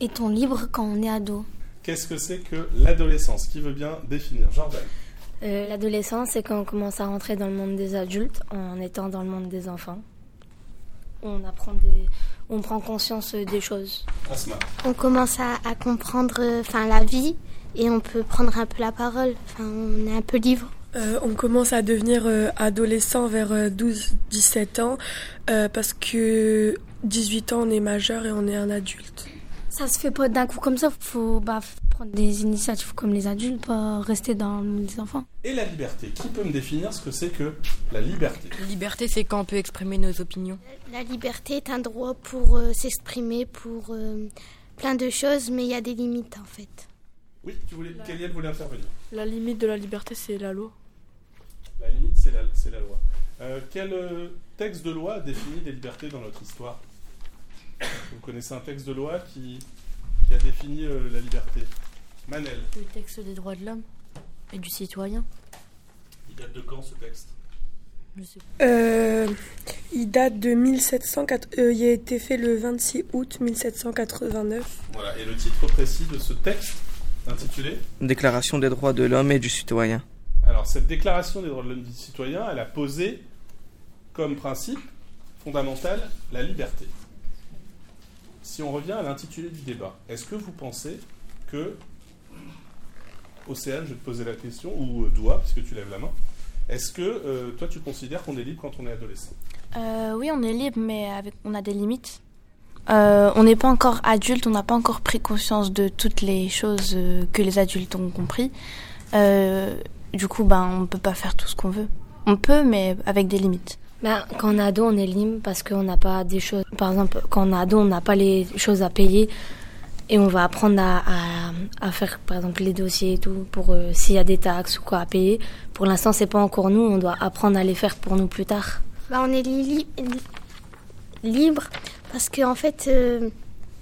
Est-on libre quand on est ado Qu'est-ce que c'est que l'adolescence? Qui veut bien définir? Jordan Euh, L'adolescence, c'est quand on commence à rentrer dans le monde des adultes en étant dans le monde des enfants. On apprend des... On prend conscience euh, des choses. Asma. On commence à, à comprendre euh, enfin, la vie et on peut prendre un peu la parole. Enfin, on est un peu libre. Euh, on commence à devenir euh, adolescent vers 12-17 ans euh, parce que 18 ans on est majeur et on est un adulte. Ça se fait pas d'un coup comme ça. Faut bah, faut prendre des initiatives comme les adultes, pas rester dans le monde des enfants. Et la liberté Qui peut me définir ce que c'est que la liberté? La liberté, c'est quand on peut exprimer nos opinions. La liberté est un droit pour euh, s'exprimer, pour euh, plein de choses, mais il y a des limites en fait. Oui, tu voulais, Kéliel voulait intervenir. La limite de la liberté c'est la loi. La limite, c'est la, la loi. Euh, quel texte de loi définit les libertés dans notre histoire? Vous connaissez un texte de loi qui, qui a défini euh, la liberté Manel, Le texte des droits de l'homme et du citoyen. il date de quand ce texte? Je sais Euh, il date de 1704. euh, il a été fait le 26 août 1789. Voilà, et le titre précis de ce texte intitulé? Déclaration des droits de l'homme et du citoyen. Alors, cette déclaration des droits de l'homme et du citoyen, elle a posé comme principe fondamental la liberté. Si on revient à l'intitulé du débat, est-ce que vous pensez que, Océane, je vais te poser la question, ou euh, Doua, puisque tu lèves la main, est-ce que euh, toi tu considères qu'on est libre quand on est adolescent? Euh, oui, on est libre, mais on a des limites. On n'est pas encore adulte, on n'a pas encore pris conscience de toutes les choses que les adultes ont compris. Du coup, ben, on peut pas faire tout ce qu'on veut. On peut, mais avec des limites. Bah, quand on est ado, on est libre parce qu'on n'a pas des choses. Par exemple, quand on est ado, on n'a pas les choses à payer et on va apprendre à, faire, par exemple, les dossiers et tout pour euh, s'il y a des taxes ou quoi à payer. Pour l'instant, c'est pas encore nous. On doit apprendre à les faire pour nous plus tard. Bah, on est li- li- libre parce qu'en en fait, euh,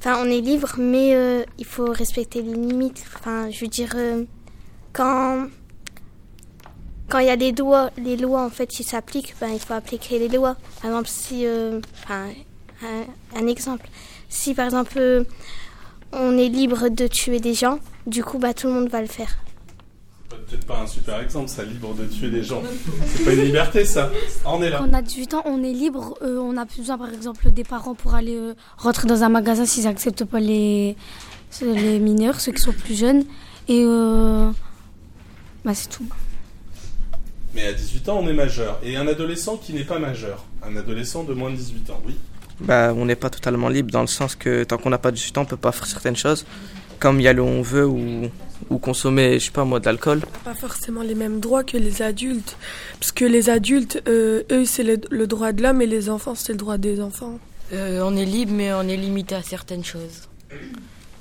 on est libre, mais euh, il faut respecter les limites. Enfin, je veux dire, euh, quand quand il y a des lois, les lois en fait qui s'appliquent, ben, il faut appliquer les lois. Par exemple, si, euh, enfin, un, un exemple, si par exemple euh, on est libre de tuer des gens, du coup, bah, tout le monde va le faire. Peut-être pas un super exemple, ça, libre de tuer des gens. C'est pas une liberté, ça. On est là. Quand on a 18 ans, on est libre. euh, on n'a plus besoin, par exemple, des parents pour aller euh, rentrer dans un magasin s'ils n'acceptent pas les, les mineurs, ceux qui sont plus jeunes. Et euh, bah, c'est tout. Mais à 18 ans, on est majeur. Et un adolescent qui n'est pas majeur, un adolescent de moins de 18 ans, oui. Bah, on n'est pas totalement libre dans le sens que tant qu'on n'a pas 18 ans, on peut pas faire certaines choses, comme y aller où on veut ou, ou consommer, je sais pas moi, de l'alcool. Pas forcément les mêmes droits que les adultes. Parce que les adultes, euh, eux, c'est le, le droit de l'homme et les enfants, c'est le droit des enfants. Euh, on est libre, mais on est limité à certaines choses.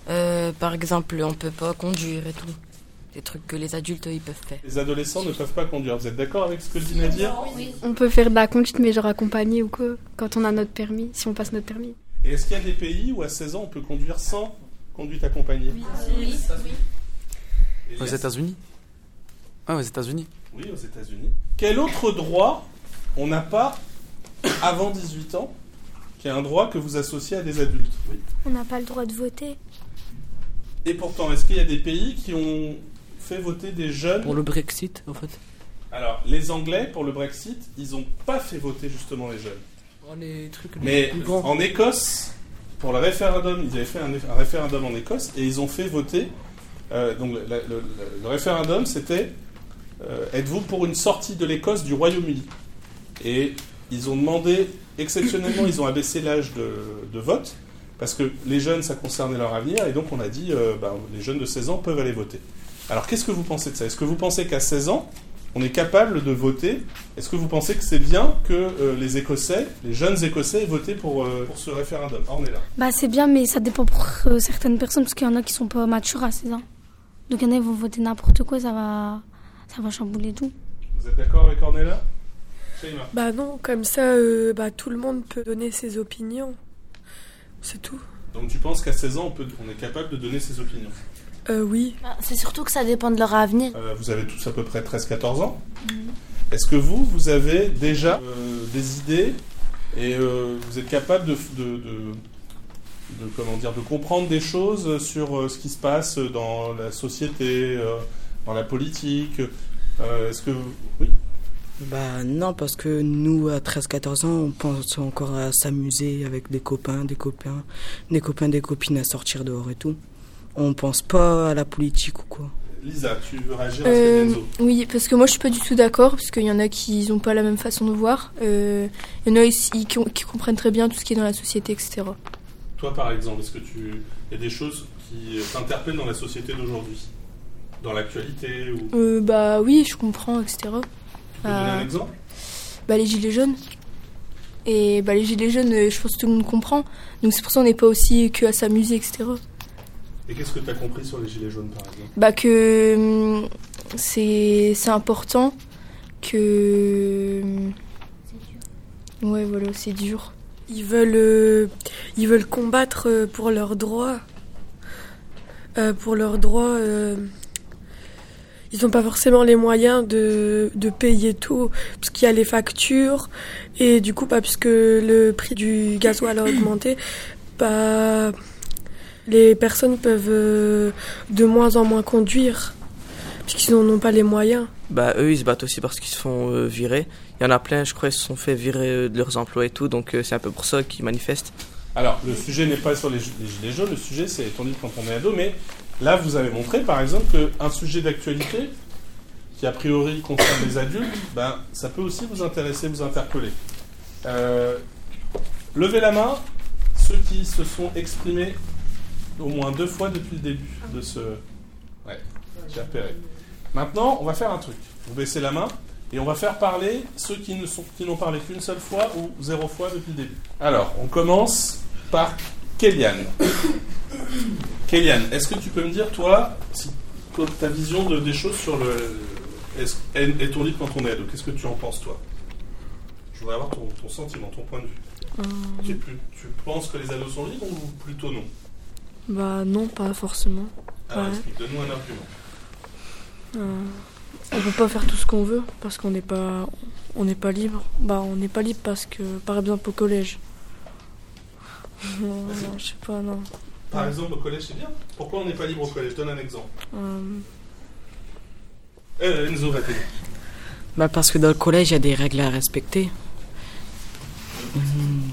Euh, par exemple, on peut pas conduire et tout. Des trucs que les adultes, ils peuvent faire. Les adolescents ne peuvent pas conduire. Vous êtes d'accord avec ce que dit Nadir On peut faire de la conduite, mais genre accompagné ou quoi, quand on a notre permis, si on passe notre permis. Et est-ce qu'il y a des pays où à 16 ans on peut conduire sans conduite accompagnée Oui. Aux États-Unis Ah, aux États-Unis. Oui, aux États-Unis. Quel autre droit on n'a pas avant 18 ans qui est un droit que vous associez à des adultes? Oui. On n'a pas le droit de voter. Et pourtant, est-ce qu'il y a des pays qui ont fait voter des jeunes Pour le Brexit, en fait. Alors, les Anglais, pour le Brexit, ils n'ont pas fait voter justement les jeunes. les trucs Mais en Écosse, pour le référendum, ils avaient fait un, un référendum en Écosse et ils ont fait voter. euh, donc, le, le- le- le référendum, c'était euh, êtes-vous pour une sortie de l'Écosse du Royaume-Uni? Et ils ont demandé, exceptionnellement, ils ont abaissé l'âge de, de vote parce que les jeunes, ça concernait leur avenir et donc on a dit euh, ben, les jeunes de 16 ans peuvent aller voter. Alors, qu'est-ce que vous pensez de ça? Est-ce que vous pensez qu'à 16 ans, on est capable de voter? Est-ce que vous pensez que c'est bien que euh, les Écossais, les jeunes Écossais, aient voté pour, euh, pour ce référendum? Ah, On est là. Bah, c'est bien, mais ça dépend pour euh, certaines personnes, parce qu'il y en a qui sont pas matures à 16 ans. Donc, il y en a qui vont voter n'importe quoi, ça va, ça va chambouler tout. Vous êtes d'accord avec Ornella? Shaima Bah non, comme ça, euh, bah, tout le monde peut donner ses opinions. C'est tout. Donc tu penses qu'à 16 ans, on, peut, on est capable de donner ses opinions? Euh, oui. Ah, C'est surtout que ça dépend de leur avenir. Euh, Vous avez tous à peu près 13-14 ans. Est-ce que vous, vous avez déjà euh, des idées et euh, vous êtes capable de, de, de- de comment dire, de comprendre des choses sur euh, ce qui se passe dans la société, euh, dans la politique? Euh, Est-ce que vous- oui, Bah non, parce que nous, à 13-14 ans, on pense encore à s'amuser avec des copains, des copains, des copains, des copines à sortir dehors et tout. On pense pas à la politique ou quoi. Lisa, tu veux réagir à ce que Euh, oui, parce que moi je suis pas du tout d'accord, parce qu'il y en a qui n'ont pas la même façon de voir. Euh, il y en a ici qui, comprennent très bien tout ce qui est dans la société, etc. Toi, par exemple, est-ce que tu il y a des choses qui t'interpellent dans la société d'aujourd'hui, dans l'actualité ou? Euh, bah oui, je comprends, etc. tu peux donner Euh, un exemple? Bah les gilets jaunes. Et bah les gilets jaunes, je pense que tout le monde comprend. Donc c'est pour ça qu'on n'est pas aussi que à s'amuser, etc. Et qu'est-ce que tu as compris sur les gilets jaunes, par exemple? Bah que hum, c'est c'est important que hum, ouais voilà c'est dur. Ils veulent, euh, ils veulent combattre euh, pour leurs droits. Euh, pour leurs droits, euh, ils n'ont pas forcément les moyens de, de payer tout, parce qu'il y a les factures, et du coup, bah, puisque le prix du gasoil a augmenté, bah, les personnes peuvent euh, de moins en moins conduire, puisqu'ils n'en ont pas les moyens. Bah eux ils se battent aussi parce qu'ils se font euh, virer. Il y en a plein, je crois, ils se sont fait virer euh, de leurs emplois et tout, donc euh, c'est un peu pour ça qu'ils manifestent. Alors, le sujet n'est pas sur les, les gilets jaunes, le sujet c'est donné quand on est ado, mais là vous avez montré par exemple qu'un sujet d'actualité qui a priori concerne les adultes, ben, ça peut aussi vous intéresser, vous interpeller. Euh, levez la main ceux qui se sont exprimés au moins deux fois depuis le début de ce... Ouais, j'ai repéré. Maintenant, on va faire un truc. Vous baissez la main et on va faire parler ceux qui ne sont qui n'ont parlé qu'une seule fois ou zéro fois depuis le début. Alors, on commence par Kéliane. Kéliane, est-ce que tu peux me dire, toi, si, ta vision de, des choses sur le. Est, est, est ton livre quand on est ado? Qu'est-ce que tu en penses, toi? Je voudrais avoir ton, ton sentiment, ton point de vue. Tu, es plus- tu penses que les ados sont libres ou plutôt non? Bah non, pas forcément. Alors, Ouais. explique, donne-nous un argument. Euh, on peut pas faire tout ce qu'on veut parce qu'on n'est pas on n'est pas libre. Bah on n'est pas libre parce que par exemple au collège. non, non, je sais pas non. Par Ouais. exemple, au collège, c'est bien. Pourquoi on n'est pas libre au collège? Donne un exemple. Euh, Euh, Enzo, va t'aider. Bah parce que dans le collège, il y a des règles à respecter. Mhm.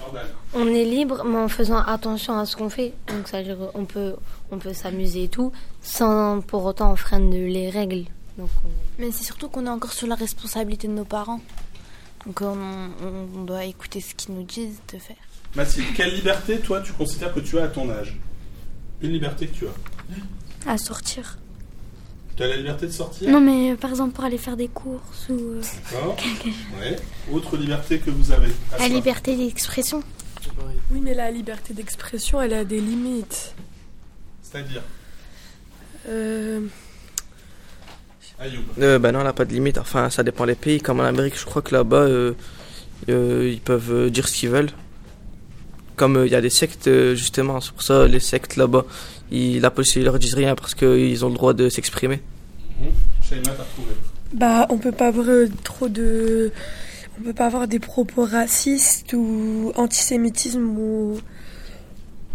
Jordan. On est libre, mais en faisant attention à ce qu'on fait. Donc ça veut dire qu'on peut, on peut s'amuser et tout, sans pour autant enfreindre les règles. Donc on Mais c'est surtout qu'on est encore sur la responsabilité de nos parents. Donc on, on- on doit écouter ce qu'ils nous disent de faire. Mathilde, quelle liberté, toi, tu considères que tu as à ton âge? Une liberté que tu as? À sortir. Tu as la liberté de sortir? Non, mais euh, par exemple pour aller faire des courses ou. euh, D'accord. Ouais. Autre liberté que vous avez? À la liberté d'expression. Oui, mais la liberté d'expression, elle a des limites. C'est-à-dire Euh, Ayoub. Euh, bah non, elle n'a pas de limite. Enfin, ça dépend des pays. Comme en Amérique, je crois que là-bas, euh, euh, ils peuvent euh, dire ce qu'ils veulent. Comme euh, il y a des sectes, justement, c'est pour ça les sectes là-bas, ils- la police ils leur disent rien parce qu'ils ont le droit de s'exprimer. Retrouvé. bah on peut pas avoir euh, trop de on peut pas avoir des propos racistes ou antisémitisme ou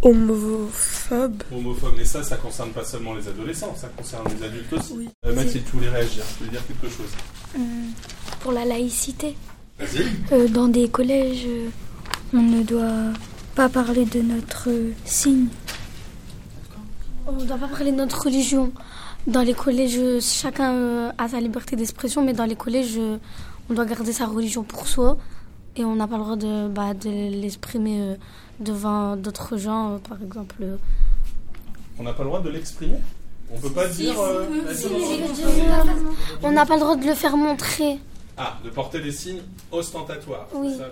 homophobes. Homophobe, mais ça, ça concerne pas seulement les adolescents, ça concerne les adultes aussi. Oui. Euh, Mathilde, tu voulais réagir, tu voulais dire quelque chose. Hum, pour la laïcité. Vas-y. Euh, dans des collèges, euh, on ne doit pas parler de notre euh, signe. On ne doit pas parler de notre religion. Dans les collèges, euh, chacun euh, a sa liberté d'expression, mais dans les collèges, euh, on doit garder sa religion pour soi. Et on n'a pas le droit de, bah, de l'exprimer euh, devant d'autres gens, euh, par exemple. euh. On n'a pas le droit de l'exprimer? On peut pas dire. euh, On n'a pas le droit de le faire montrer. Ah, de porter des signes ostentatoires. Oui. Ça.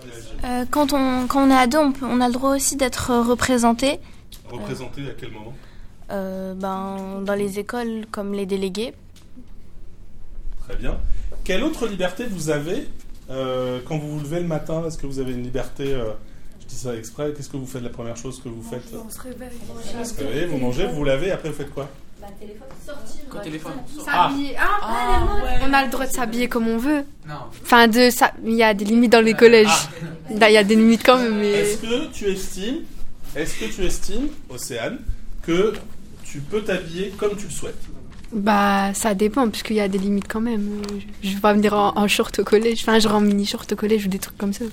Euh, quand, on, quand on est ado, on, peut- on a le droit aussi d'être représenté Représenté à quel moment? Ben, dans les écoles comme les délégués. Très bien. Quelle autre liberté vous avez euh, quand vous vous levez le matin? Est-ce que vous avez une liberté euh, Je dis ça exprès. Qu'est-ce que vous faites La première chose que vous faites? On se réveille. Vous se réveillez, vous mangez, vous vous lavez, après vous faites quoi? Quoi, téléphone S'habiller. Ah, On a le droit de s'habiller comme on veut. Non. Enfin, de ça. Il y a des limites dans les collèges. Là, Il y a des limites quand même, mais. Est-ce que tu estimes est-ce que tu estimes, Océane, que tu peux t'habiller comme tu le souhaites? Bah, ça dépend, puisqu'il y a des limites quand même. Je vais pas venir en, en short au collège, enfin, genre en mini short au collège ou des trucs comme ça.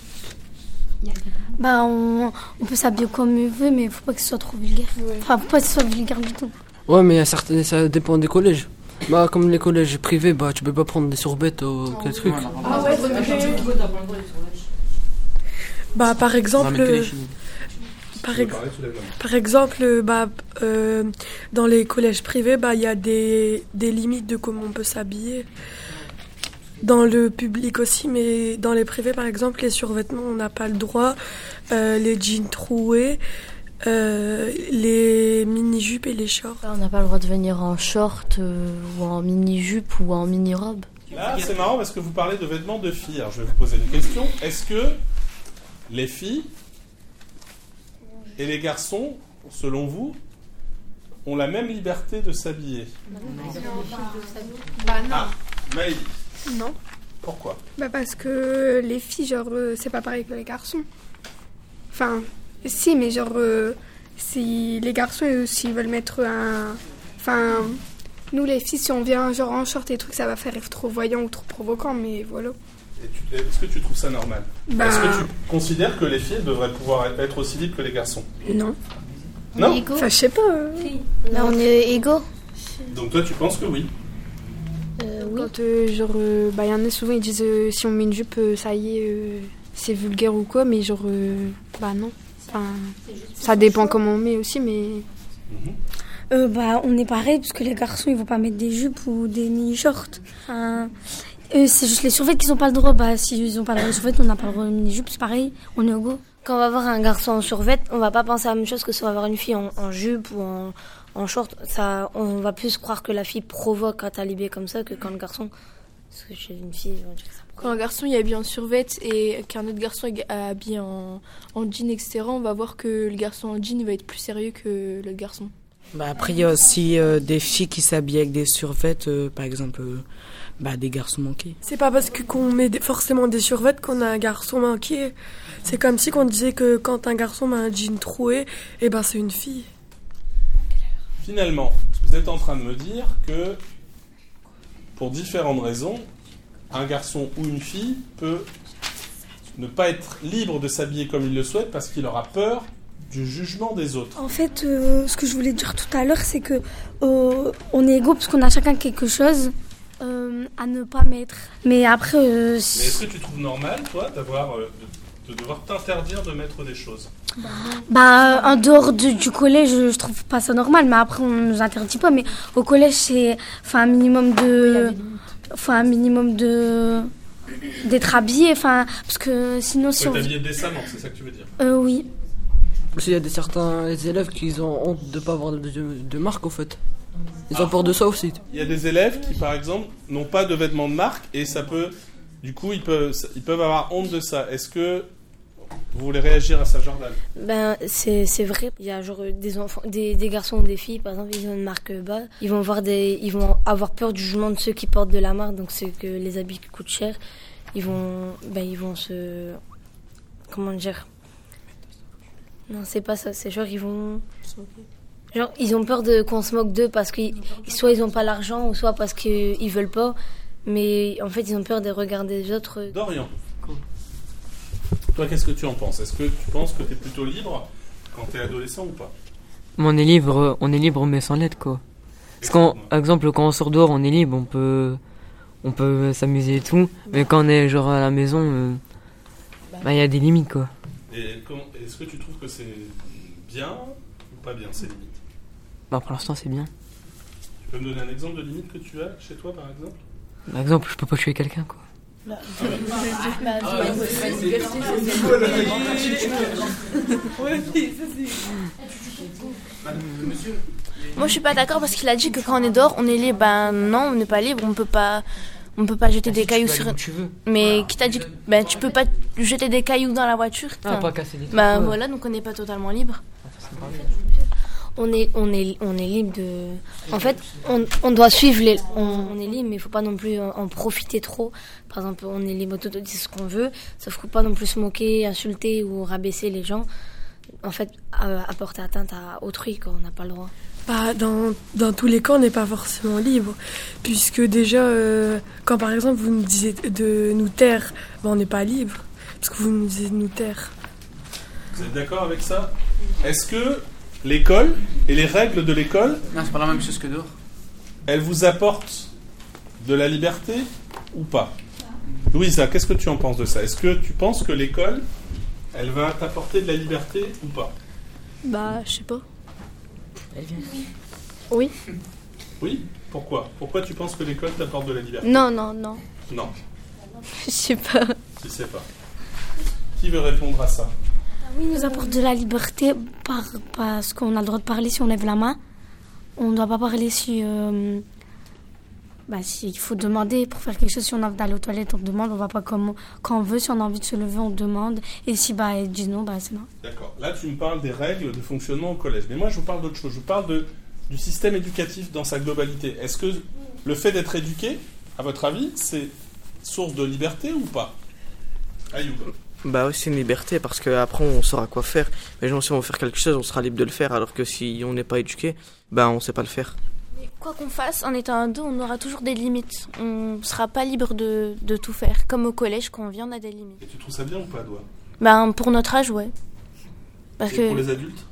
Bah, on, on peut s'habiller comme on veut, mais faut pas que ce soit trop vulgaire. Enfin, faut pas que ce soit vulgaire du tout. Ouais, mais y a ça dépend des collèges. Bah, comme les collèges privés, bah, tu peux pas prendre des sourbettes ou quel truc. Ah ouais, Bah, par exemple, Non, mais que les par, ex- exemple, bah, euh, dans les collèges privés, bah, il y a des, des limites de comment on peut s'habiller. Dans le public aussi, mais dans les privés, par exemple, les survêtements, on n'a pas le droit. Euh, les jeans troués, euh, les mini-jupes et les shorts. On n'a pas le droit de venir en short euh, ou en mini-jupe ou en mini-robe. Là, c'est marrant parce que vous parlez de vêtements de filles. Alors, je vais vous poser une question. Est-ce que les filles et les garçons, selon vous, ont la même liberté de s'habiller Bah non. Ah, Maëlie, Non. pourquoi? Bah parce que les filles, genre, euh, c'est pas pareil que les garçons. Enfin, si, mais genre, euh, si les garçons, eux, s'ils veulent mettre un... Enfin, nous les filles, si on vient genre en short et trucs, ça va faire trop voyant ou trop provoquant, mais voilà. Est-ce que tu trouves ça normal Bah- Est-ce que tu considères que les filles devraient pouvoir être aussi libres que les garçons Non. Non Enfin, je sais pas. euh. Là, on est égaux. Donc toi, tu penses que oui Quand, euh, genre, euh, bah, y en a souvent, ils disent euh, si on met une jupe, euh, ça y est, euh, c'est vulgaire ou quoi, mais genre, euh, bah non. Enfin, ça dépend comment on met aussi, mais. Euh, bah, on est pareil, parce que les garçons, ils vont pas mettre des jupes ou des mini-shorts. Enfin, eux, c'est juste les survêtements qui n'ont pas le droit. Bah, si ils ont pas le droit de survêtements, on n'a pas le droit de mini-jupes, c'est pareil, on est égaux. Quand on va voir un garçon en survêt, on va pas penser à la même chose que si on va voir une fille en, en jupe ou en, en short. Ça, on va plus croire que la fille provoque est habillée comme ça que quand le garçon. Parce que chez une fille, on dire ça. Quand un garçon est habillé en survêt et qu'un autre garçon est habillé en, en jean, etc., on va voir que le garçon en jean va être plus sérieux que le garçon. Bah après, il y a aussi euh, des filles qui s'habillent avec des survêtements, euh, par exemple, euh, bah, des garçons manqués. C'est pas parce que qu'on met des- forcément des survêtements qu'on a un garçon manqué. C'est comme si qu'on disait que quand un garçon met un jean troué, et ben c'est une fille. Finalement, vous êtes en train de me dire que, pour différentes raisons, un garçon ou une fille peut ne pas être libre de s'habiller comme il le souhaite parce qu'il aura peur du jugement des autres. En fait, euh, ce que je voulais dire tout à l'heure, c'est que euh, on est égaux parce qu'on a chacun quelque chose euh, à ne pas mettre. Mais après, euh, Mais est-ce que tu trouves normal, toi, d'avoir, euh, de, de devoir t'interdire de mettre des choses? Bah, en dehors de- du collège, je, je trouve pas ça normal. Mais après, on nous interdit pas. Mais au collège, c'est enfin un minimum de, enfin un minimum de d'être habillé. Enfin, parce que sinon, si Faut on, t'habiller décemment, c'est ça que tu veux dire? Euh, oui. Parce qu'il y a des certains élèves qui ont honte de pas avoir de, de, de marque au fait. Ils ont peur de ça aussi. Il y a des élèves qui, par exemple, n'ont pas de vêtements de marque et ça peut, du coup, ils peuvent, ils peuvent avoir honte de ça. Est-ce que vous voulez réagir à ça, Jordan? Ben, c'est c'est vrai. Il y a genre des enfants, des, des garçons ou des filles, par exemple, ils ont une marque bas. Ils vont voir des, ils vont avoir peur du jugement de ceux qui portent de la marque, donc ceux que les habits qui coûtent cher. Ils vont, ben, ils vont se, comment dire? Non, c'est pas ça. C'est genre ils vont, genre ils ont peur de qu'on se moque d'eux parce que soit ils ont pas l'argent ou soit parce qu'ils veulent pas. Mais en fait, ils ont peur des regards des autres. Dorian, toi, qu'est-ce que tu en penses? Est-ce que tu penses que tu es plutôt libre quand tu es adolescent ou pas? Mais on est libre, on est libre mais sans l'aide quoi. Parce qu'en par exemple quand on sort dehors on est libre, on peut on peut s'amuser et tout, mais quand on est genre à la maison, euh, bah. il y a des limites quoi. Et est-ce que tu trouves que c'est bien ou pas bien ces limites? Bah pour l'instant c'est bien. Tu peux me donner un exemple de limite que tu as chez toi, par exemple? Par exemple je peux pas tuer quelqu'un quoi. Moi, je suis pas d'accord parce qu'il a dit que quand on est dehors, on est libre. Ben non, on n'est pas libre. On peut pas, on peut pas jeter des cailloux sur. Mais qui t'a dit que ben tu peux pas jeter des cailloux dans la voiture Ah, pas casser des Ben ouais. voilà, donc on n'est pas totalement libre. On est, on est, on est libre de. En fait, on, on doit suivre les. On, on est libre, mais il faut pas non plus en, en profiter trop. Par exemple, on est libre de dire ce qu'on veut, sauf qu'il faut pas non plus se moquer, insulter ou rabaisser les gens. en fait, apporter atteinte à autrui quand on n'a pas le droit. Bah, dans, dans tous les cas, on n'est pas forcément libre, puisque déjà, euh, quand par exemple vous nous disiez de nous taire, bah, on n'est pas libre, parce que vous nous disiez de nous taire. Vous êtes d'accord avec ça? Est-ce que l'école et les règles de l'école. Non, c'est pas la même chose que dehors. Elles vous apportent de la liberté ou pas? Louisa, qu'est-ce que tu en penses de ça? Est-ce que tu penses que l'école, elle va t'apporter de la liberté ou pas? Bah, je sais pas. Oui. Oui? Pourquoi? Pourquoi tu penses que l'école t'apporte de la liberté? Non, non, non. Non. Je sais pas. Je sais pas. Qui veut répondre à ça? Oui, nous apporte de la liberté par, parce qu'on a le droit de parler si on lève la main. On ne doit pas parler si. Euh, bah, s'il faut demander pour faire quelque chose, si on a envie d'aller aux toilettes, on demande, on va pas comme quand on veut, si on a envie de se lever, on demande, et si bah, ils disent non, bah, c'est non. D'accord. Là, tu me parles des règles de fonctionnement au collège, mais moi, je vous parle d'autre chose. Je vous parle de, du système éducatif dans sa globalité. Est-ce que le fait d'être éduqué, à votre avis, c'est source de liberté ou pas? Ayoub bah oui, c'est une liberté parce qu'après on saura quoi faire. Mais si on veut faire quelque chose, on sera libre de le faire, alors que si on n'est pas éduqué, bah on sait pas le faire. Quoi qu'on fasse, en étant ado, on aura toujours des limites. On ne sera pas libre de, de, tout faire. Comme au collège, quand on vient, on a des limites. Et tu trouves ça bien ou pas, toi? Ben, Pour notre âge, ouais. Parce Et que, pour les adultes?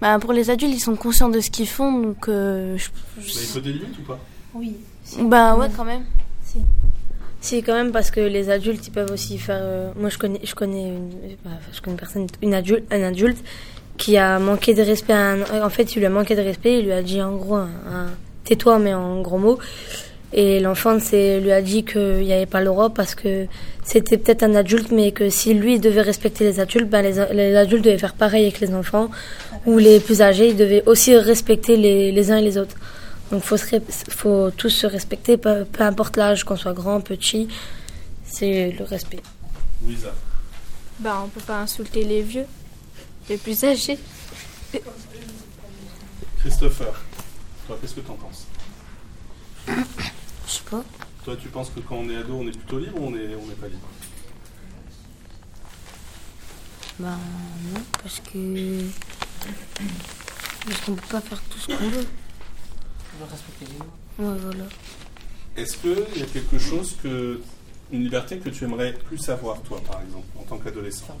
Ben, Pour les adultes, ils sont conscients de ce qu'ils font, donc... Euh, je, Mais il faut des limites ou pas? Oui. Ben ouais, quand même. Si. Si, quand même, parce que les adultes, ils peuvent aussi faire... Euh, moi, je connais, je connais, une, je connais personne, une adulte, un adulte qui a manqué de respect un... En fait, il lui a manqué de respect, il lui a dit en gros tais-toi, mais en gros mots. Et l'enfant lui a dit qu'il n'y avait pas le droit parce que c'était peut-être un adulte, mais que si lui devait respecter les adultes, ben les, adultes devaient faire pareil avec les enfants. Ou les plus âgés, ils devaient aussi respecter les, les uns et les autres. Donc il faut, faut tous se respecter, peu, importe l'âge, qu'on soit grand, petit, c'est le respect. Louisa ben, On ne peut pas insulter les vieux, les plus âgés. Christopher toi, qu'est-ce que tu en penses? Je sais pas. Toi, tu penses que quand on est ado, on est plutôt libre ou on n'est on est pas libre? Bah non, parce que. Parce qu'on peut pas faire tout ce qu'on veut. Respecter les lois. Ouais, voilà. Est-ce qu'il y a quelque chose que. Une liberté que tu aimerais plus avoir, toi, par exemple, en tant qu'adolescent?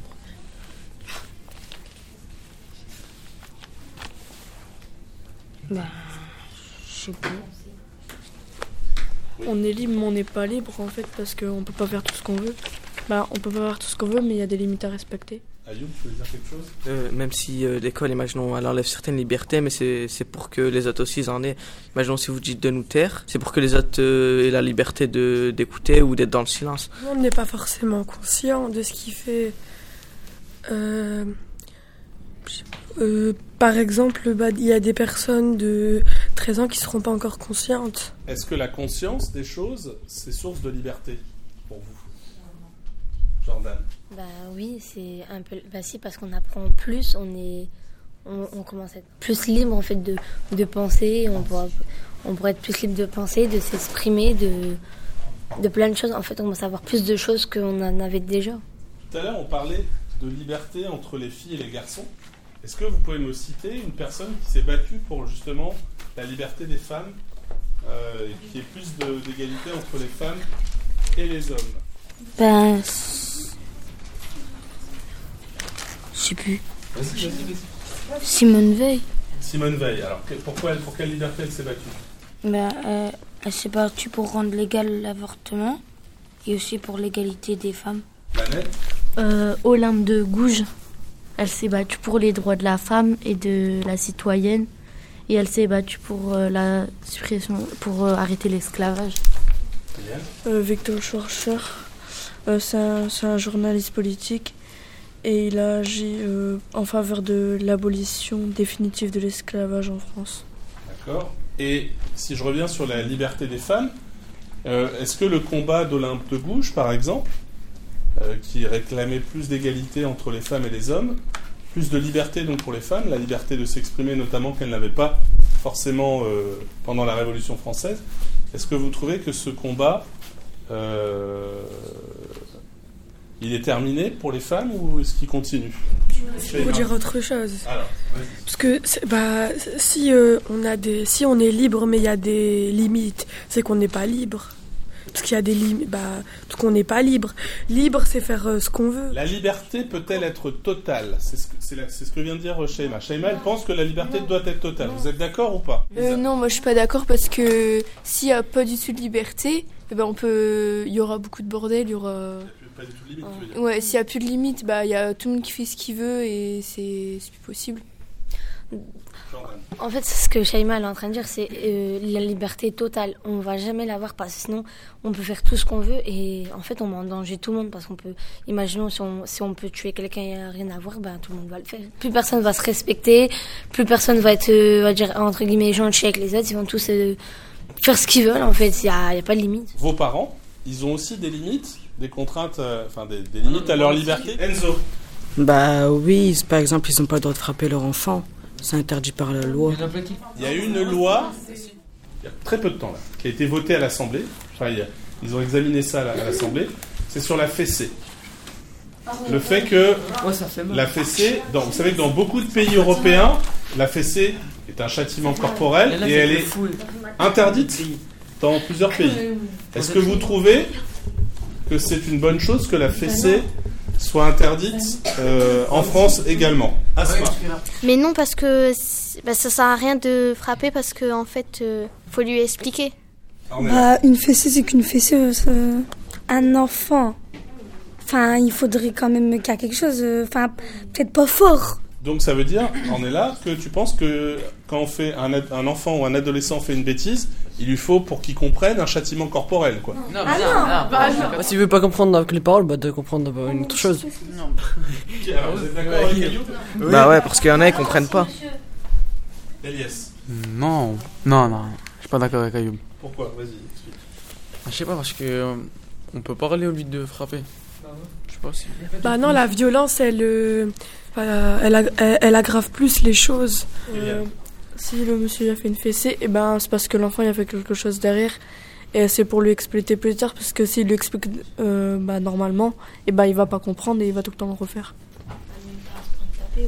Bah. On est libre, mais on n'est pas libre en fait parce qu'on peut pas faire tout ce qu'on veut. Bah, on peut pas faire tout ce qu'on veut, mais il y a des limites à respecter. Ayoub, tu veux dire quelque chose? Euh, Même si euh, l'école, imaginons, elle enlève certaines libertés, mais c'est pour que les autres aussi en aient. Imaginons si vous dites de nous taire, c'est pour que les autres euh, aient la liberté d'écouter ou d'être dans le silence. On n'est pas forcément conscient de ce qui fait. par exemple, bah, il y a des personnes de 13 ans qui ne seront pas encore conscientes. Est-ce que la conscience des choses, c'est source de liberté pour vous? Jordan Bah oui, c'est un peu. Bah si, parce qu'on apprend plus, on est. On, commence à être plus libre en fait de, de penser, on pourra, on pourrait être plus libre de penser, de s'exprimer, de, de plein de choses. En fait, on va savoir plus de choses qu'on en avait déjà. Tout à l'heure, on parlait de liberté entre les filles et les garçons. Est-ce que vous pouvez me citer une personne qui s'est battue pour justement la liberté des femmes euh, et qu'il y ait plus d'égalité entre les femmes et les hommes? Ben. Je sais plus. Simone Veil. Simone Veil. Alors pourquoi elle, pour quelle liberté elle s'est battue? Ben, euh, Elle s'est battue pour rendre légal l'avortement et aussi pour l'égalité des femmes. euh, Olympe de Gouges. Elle s'est battue pour les droits de la femme et de la citoyenne et elle s'est battue pour euh, la suppression, pour euh, arrêter l'esclavage. Euh, Victor Schwarzer, c'est un, journaliste politique et il a agi en faveur de l'abolition définitive de l'esclavage en France. D'accord. Et si je reviens sur la liberté des femmes, est-ce que le combat d'Olympe de Gouges, par exemple, qui réclamait plus d'égalité entre les femmes et les hommes, plus de liberté donc pour les femmes, la liberté de s'exprimer notamment qu'elles n'avaient pas forcément euh, pendant la Révolution française. Est-ce que vous trouvez que ce combat euh, il est terminé pour les femmes ou est-ce qu'il continue Pour dire autre chose. Alors, Parce que bah, si, euh, on a des, si on est libre mais il y a des limites, c'est qu'on n'est pas libre. Parce qu'il y a des limites, bah, parce qu'on n'est pas libre. Libre, c'est faire euh, ce qu'on veut. La liberté peut-elle être totale? C'est ce, que, ce vient de dire Shaima. Shaima, elle pense que la liberté doit être totale. Vous êtes d'accord ou pas? Euh, non, moi je suis pas d'accord parce que s'il y a pas du tout de liberté, eh ben on peut, il y aura beaucoup de bordel, il y aura. Tout limite. Ouais, s'il y a plus de limite, bah il y a tout le monde qui fait ce qu'il veut et c'est c'est plus possible. En fait, ce que Shaima est en train de dire, c'est euh, la liberté totale. On va jamais l'avoir parce que sinon, on peut faire tout ce qu'on veut et en fait, on met en danger tout le monde parce qu'on peut, imaginons si on, si on peut tuer quelqu'un et rien à voir, ben tout le monde va le faire. Plus personne va se respecter, plus personne va être, euh, va dire entre guillemets gentil avec les autres. Ils vont tous euh, faire ce qu'ils veulent. En fait, il y a, y a pas de limite. Vos parents, ils ont aussi des limites, des contraintes, euh, enfin des, des limites à leur liberté? Enzo, Bah oui, par exemple, ils n'ont pas le droit de frapper leur enfant. C'est interdit par la loi. il y a une loi, il y a très peu de temps là, qui a été votée à l'Assemblée. Enfin, il y a- ils ont examiné ça à la- à l'Assemblée. C'est sur la fessée. Le fait que la fessée, dans- vous savez que dans beaucoup de pays européens, la fessée est un châtiment corporel et elle est interdite dans plusieurs pays. Est-ce que vous trouvez que c'est une bonne chose que la fessée soit interdite euh, en France également? Asma. Mais non, parce que bah, ça sert à rien de frapper parce que en fait, euh, faut lui expliquer. Bah, une fessée, c'est qu'une fessée. euh, un enfant. Enfin, il faudrait quand même qu'il y ait quelque chose. euh, Enfin, peut-être pas fort. Donc ça veut dire, on est là, que tu penses que quand on fait un, ad- un enfant ou un adolescent fait une bêtise, il lui faut pour qu'il comprenne un châtiment corporel, quoi. Non, Bah, S'il veut pas comprendre avec les paroles, bah de comprendre bah, une autre chose. Alors, vous êtes d'accord avec Caillou Bah ouais, parce qu'il y en a, ils comprennent pas. Elias, Non, non, non. Je suis pas d'accord avec Ayoub. pourquoi? Vas-y, explique. Je sais pas, parce que. euh, on peut parler au lieu de frapper. Si. Bah non, la violence, elle, euh, elle, elle, elle aggrave plus les choses. Euh, si le monsieur a fait une fessée, et ben c'est parce que l'enfant il a fait quelque chose derrière. Et c'est pour lui expliquer plus tard, parce que s'il lui explique euh, bah, normalement, et ben il va pas comprendre et il va tout le temps le refaire.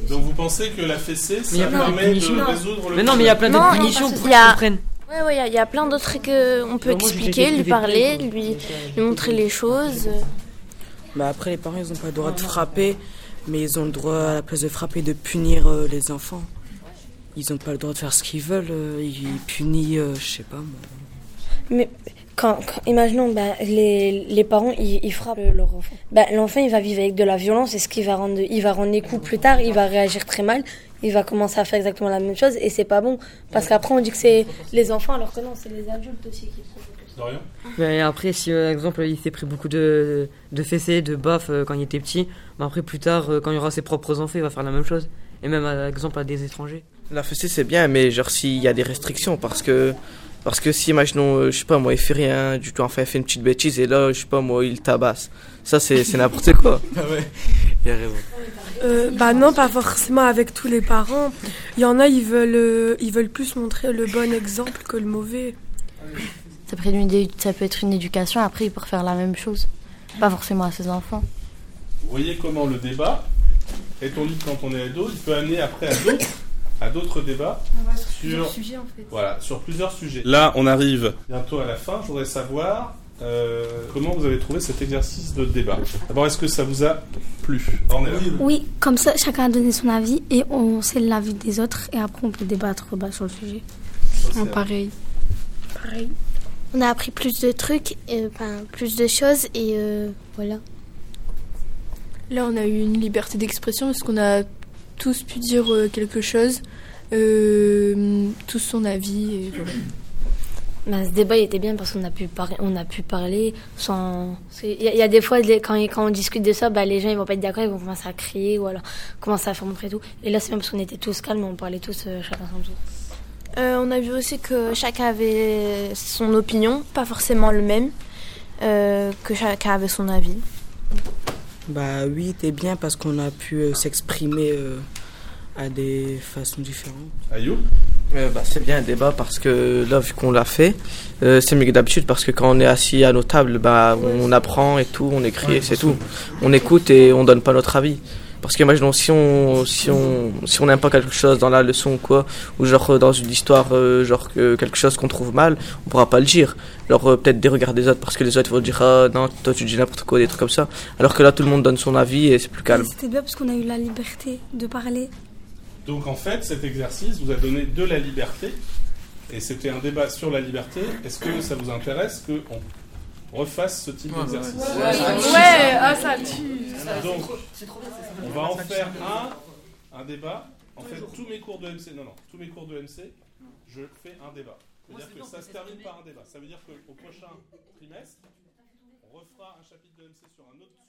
Donc vous pensez que la fessée, ça Mais il y a plein de permet de punitions. résoudre le Mais non, mais il y a plein de punitions pour qu'il qu'ils comprennent. Ouais, ouais, il y a- il y, a plein d'autres trucs qu'on peut moi, j'ai expliquer, lui parler, lui, lui montrer les choses. Bah après, les parents, ils n'ont pas le droit de frapper, mais ils ont le droit, à la place de frapper, de punir euh, les enfants. Ils n'ont pas le droit de faire ce qu'ils veulent. euh, ils punissent, euh, je sais pas moi. Mais quand, quand- imaginons, bah, les, les parents, ils, ils frappent leur enfant. Bah, l'enfant, il va vivre avec de la violence et ce qui va rendre, il va rendre les coups plus tard, il va réagir très mal, il va commencer à faire exactement la même chose et c'est pas bon. Parce qu'après, on dit que c'est les enfants alors que non, c'est les adultes aussi qui font Dorian Mais après, si par exemple il s'est pris beaucoup de, de fessées, de baffes euh, quand il était petit, mais après plus tard, euh, quand il y aura ses propres enfants, il va faire la même chose. Et même par exemple à des étrangers. La fessée, c'est bien, mais genre s'il y a des restrictions, parce que. Parce que si, imaginons, euh, je sais pas, moi, il fait rien du tout, enfin, il fait une petite bêtise, et là, je sais pas, moi, il tabasse. Ça, c'est c'est n'importe quoi. Ah ouais, il a raison. Euh, bah non, pas forcément avec tous les parents. Il y en a, ils veulent, euh, ils veulent plus montrer le bon exemple que le mauvais. Ça peut, être une, édu- ça peut être une éducation, après il peut refaire la même chose. Pas forcément à ses enfants. Vous voyez comment le débat, est-on libre quand on est ado, il peut amener après à d'autres, à d'autres débats sur, sujets en fait. voilà, sur plusieurs sujets. Là, on arrive bientôt à la fin. Je voudrais savoir euh, comment vous avez trouvé cet exercice de débat. D'abord, est-ce que ça vous a plu? Oui, comme ça, chacun a donné son avis et on sait l'avis des autres et après on peut débattre bah, sur le sujet. c'est- pareil. Pareil. On a appris plus de trucs, euh, enfin, plus de choses et euh, voilà. Là, on a eu une liberté d'expression parce qu'on a tous pu dire euh, quelque chose, euh, tous son avis. Et voilà. Bah, ce débat il était bien parce qu'on a pu parler, on a pu parler sans. Il y, a- il y a des fois quand, quand on discute de ça, bah, les gens ils vont pas être d'accord, ils vont commencer à crier ou alors commencer à faire montrer tout. Et là c'est même parce qu'on était tous calmes, on parlait tous euh, chacun son tour. Euh, on a vu aussi que chacun avait son opinion, pas forcément le même, euh, que chacun avait son avis. Bah oui, t'es bien parce qu'on a pu euh, s'exprimer euh, à des façons différentes. Ayoub? Euh, bah, c'est bien un débat parce que là, vu qu'on l'a fait, euh, c'est mieux que d'habitude parce que quand on est assis à nos tables, bah, on apprend et tout, on écrit et c'est tout. On écoute et on donne pas notre avis. Parce qu'imaginons si on si on si on n'aime pas quelque chose dans la leçon ou quoi, ou genre euh, dans une histoire, genre quelque chose qu'on trouve mal, on pourra pas le dire. Genre peut-être des regards des autres parce que les autres vont dire ah non toi tu dis n'importe quoi des trucs comme ça. Alors que là tout le monde donne son avis et c'est plus calme. C'était bien parce qu'on a eu la liberté de parler. Donc en fait, cet exercice vous a donné de la liberté, et c'était un débat sur la liberté. Est-ce que ça vous intéresse qu'on refasse ce type d'exercice ouais, ouais, ah ça tue. Donc, on va en faire un, un débat. En fait, tous mes cours de MC, non, non, tous mes cours de MC, je fais un débat. C'est-à-dire que ça se termine par un débat. Ça veut dire qu'au prochain trimestre, on refera un chapitre de MC sur un autre